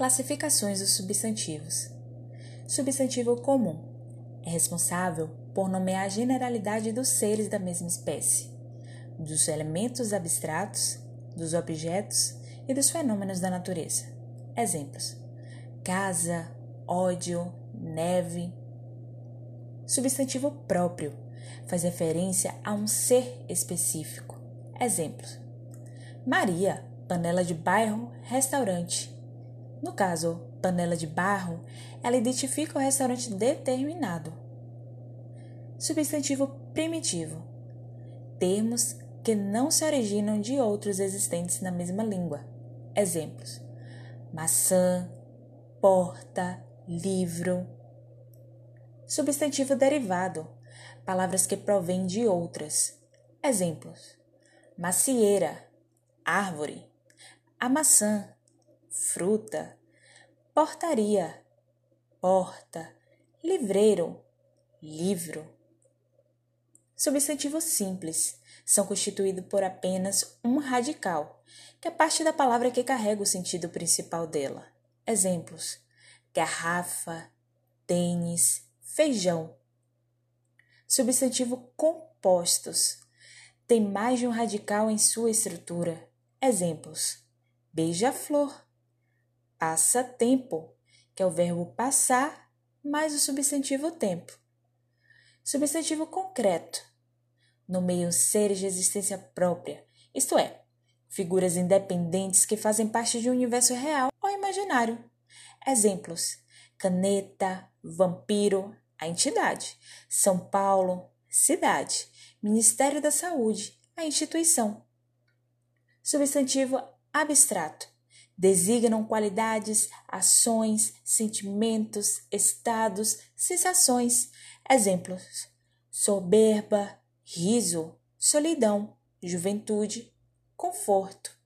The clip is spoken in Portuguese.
Classificações dos substantivos. Substantivo comum é responsável por nomear a generalidade dos seres da mesma espécie, dos elementos abstratos, dos objetos e dos fenômenos da natureza. Exemplos: casa, ódio, neve. Substantivo próprio faz referência a um ser específico. Exemplos: Maria, panela de bairro, restaurante. No caso, panela de barro, ela identifica o restaurante determinado. Substantivo primitivo. Termos que não se originam de outros existentes na mesma língua. Exemplos: maçã, porta, livro. Substantivo derivado. Palavras que provêm de outras. Exemplos: macieira, árvore, a maçã, fruta, portaria, porta, livreiro, livro. Substantivos simples são constituídos por apenas um radical, que é parte da palavra que carrega o sentido principal dela. Exemplos: garrafa, tênis, feijão. Substantivo compostos tem mais de um radical em sua estrutura. Exemplos: beija-flor, passa-tempo, que é o verbo passar mais o substantivo tempo. Substantivo concreto nomeia seres de existência própria, isto é, figuras independentes que fazem parte de um universo real ou imaginário. Exemplos: caneta, vampiro, a entidade, São Paulo, cidade, Ministério da Saúde, a instituição. Substantivo abstrato designam qualidades, ações, sentimentos, estados, sensações. Exemplos: soberba, riso, solidão, juventude, conforto.